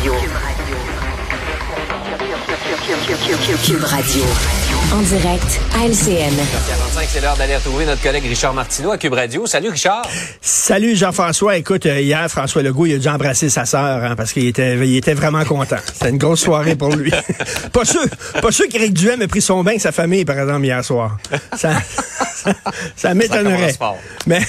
Radio. Cube Radio. En direct à LCN. 45, c'est l'heure d'aller retrouver notre collègue Richard Martineau à Cube Radio. Salut Richard. Salut Jean-François. Écoute, euh, hier, François Legault, il a dû embrasser sa sœur hein, parce qu'il était, il était vraiment content. C'était une grosse soirée pour lui. pas sûr, pas sûr qu'Éric Duhem ait pris son bain avec sa famille, par exemple, hier soir. Ça, ça, ça m'étonnerait. Mais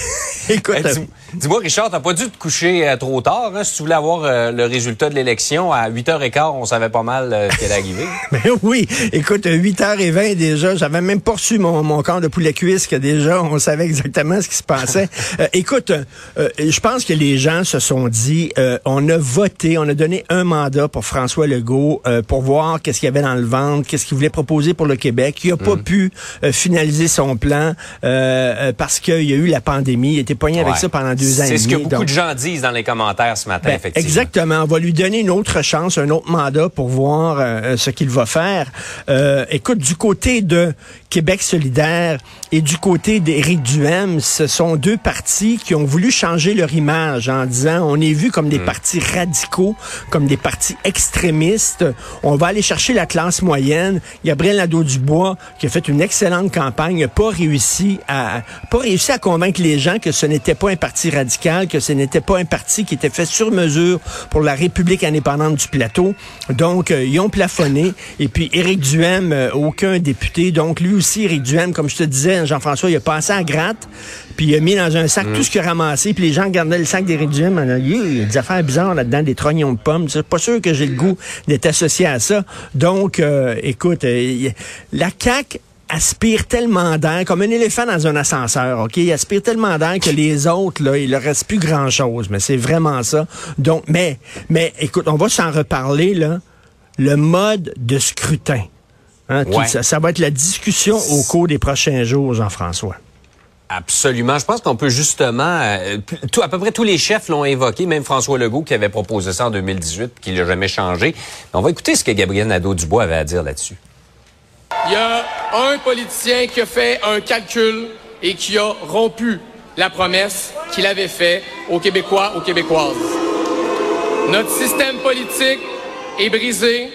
écoute... Dis- Dis-moi, Richard, t'as pas dû te coucher euh, trop tard. Hein, si tu voulais avoir euh, le résultat de l'élection, à 8h15, on savait pas mal euh, ce qui allait arriver. Ben oui, écoute, 8h20 déjà, j'avais même pas reçu mon, mon corps de poulet cuisse que déjà on savait exactement ce qui se passait. Euh, écoute, je pense que les gens se sont dit, euh, on a voté, on a donné un mandat pour François Legault euh, pour voir qu'est-ce qu'il y avait dans le ventre, qu'est-ce qu'il voulait proposer pour le Québec. Il a pas pu euh, finaliser son plan parce qu'il y a eu la pandémie. Il était poigné avec Ouais. ça pendant deux ans et C'est ce que beaucoup donc- de gens disent dans les commentaires ce matin, ben, effectivement. exactement. On va lui donner une autre chance, un autre mandat pour voir euh, ce qu'il va faire. Euh, écoute, du côté de Québec solidaire et du côté d'Éric Duhem, ce sont deux partis qui ont voulu changer leur image en disant on est vu comme des partis radicaux, comme des partis extrémistes. On va aller chercher la classe moyenne. Gabriel Nadeau-Dubois, qui a fait une excellente campagne, n'a pas réussi à pas réussi à convaincre les gens que ce n'était pas un parti radical, que ce n'était pas un parti qui était fait sur mesure pour la République indépendante du plateau. Donc, euh, ils ont plafonné. Et puis, Éric Duhem, euh, aucun député. Donc, lui aussi, Duhem, comme je te disais, Jean-François, il a passé à gratte, puis il a mis dans un sac tout ce qu'il a ramassé, puis les gens regardaient le sac d'Éric Duhem, il y a des affaires bizarres là-dedans, des trognons de pommes. C'est pas sûr que j'ai le goût d'être associé à ça. Donc, euh, écoute, euh, la CAQ aspire tellement d'air, comme un éléphant dans un ascenseur, OK? Il aspire tellement d'air que les autres, là, il leur reste plus grand-chose. Mais c'est vraiment ça. Donc, mais, mais, écoute, on va s'en reparler, là. Le mode de scrutin. Hein, tout ça, ça va être la discussion au cours des prochains jours, Jean-François. Absolument. Je pense qu'on peut justement... euh, tout- à peu près tous les chefs l'ont évoqué, même François Legault qui avait proposé ça en 2018, qui l'a jamais changé. On va écouter ce que Gabriel Nadeau-Dubois avait à dire là-dessus. Il y a un politicien qui a fait un calcul et qui a rompu la promesse qu'il avait faite aux Québécois, aux Québécoises. Notre système politique est brisé,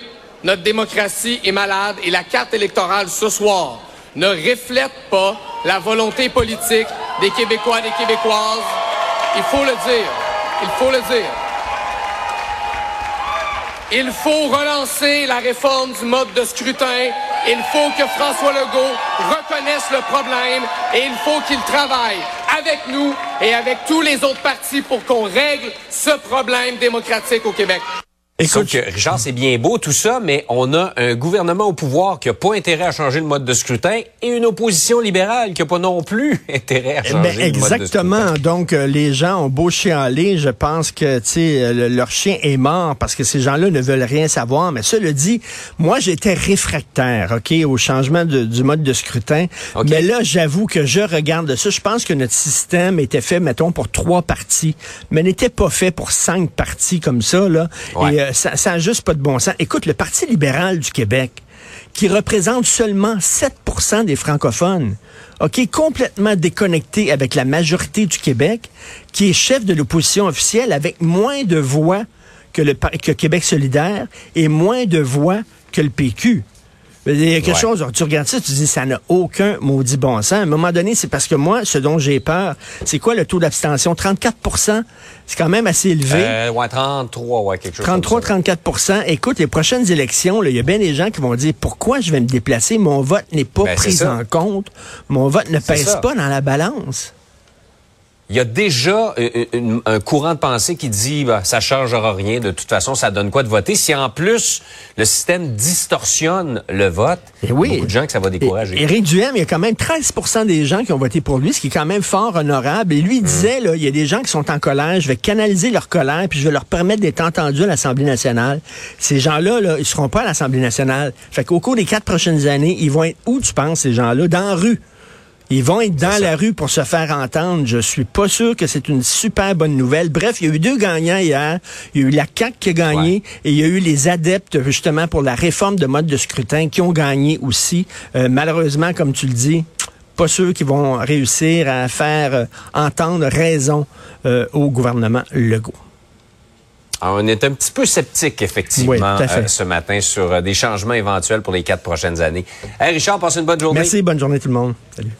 notre démocratie est malade et la carte électorale ce soir ne reflète pas la volonté politique des Québécois et des Québécoises. Il faut le dire. Il faut le dire. Il faut relancer la réforme du mode de scrutin. Il faut que François Legault reconnaisse le problème et il faut qu'il travaille avec nous et avec tous les autres partis pour qu'on règle ce problème démocratique au Québec. Sauf que, Richard, c'est bien beau tout ça, mais on a un gouvernement au pouvoir qui a pas intérêt à changer le mode de scrutin et une opposition libérale qui a pas non plus intérêt à Eh changer ben, le mode de exactement. scrutin. Donc, euh, les gens ont beau chialer, je pense que, tu sais, euh, le- leur chien est mort parce que ces gens-là ne veulent rien savoir. Mais cela dit, moi, j'étais réfractaire, OK, au changement de- du mode de scrutin. Mais là, j'avoue que je regarde ça. Je pense que notre système était fait, mettons, pour trois partis, mais n'était pas fait pour cinq partis comme ça, là. Ouais. Et ça, ça a juste pas de bon sens. Écoute, le Parti libéral du Québec, qui représente seulement 7% des francophones, OK, complètement déconnecté avec la majorité du Québec, qui est chef de l'opposition officielle avec moins de voix que le Québec solidaire et moins de voix que le PQ. Il y a quelque Ouais. chose, tu regardes ça, tu dis, ça n'a aucun maudit bon sens. À un moment donné, c'est parce que moi, ce dont j'ai peur, c'est quoi le taux d'abstention? 34% c'est quand même assez élevé. Euh, ouais, 33, ouais, quelque chose comme ça. 33-34% Écoute, les prochaines élections, il y a bien des gens qui vont dire pourquoi je vais me déplacer, mon vote n'est pas Ben, pris en compte, mon vote ne pèse ça. pas dans la balance. Il y a déjà une- un courant de pensée qui dit bah, ça changera rien, de toute façon, ça donne quoi de voter? Si en plus le système distorsionne le vote, Eh oui. beaucoup de gens que ça va décourager. Et- Éric Duhem, il y a quand même 13% des gens qui ont voté pour lui, ce qui est quand même fort honorable. Et lui, il disait, là, il y a des gens qui sont en colère, je vais canaliser leur colère, puis je vais leur permettre d'être entendus à l'Assemblée nationale. Ces gens-là, là, ils seront pas à l'Assemblée nationale. Fait qu'au cours des quatre prochaines années, ils vont être où, tu penses, ces gens-là? Dans la rue. Ils vont être dans la rue pour se faire entendre. Je suis pas sûr que c'est une super bonne nouvelle. Bref, il y a eu deux gagnants hier. Il y a eu la CAQ qui a gagné Ouais. et il y a eu les adeptes justement pour la réforme de mode de scrutin qui ont gagné aussi. Euh, malheureusement, comme tu le dis, pas sûr qu'ils vont réussir à faire euh, entendre raison euh, au gouvernement Legault. Ah, on est un petit peu sceptique, effectivement, Oui, euh, ce matin sur euh, des changements éventuels pour les quatre prochaines années. Hey, Richard, passe une bonne journée. Merci, bonne journée tout le monde. Salut.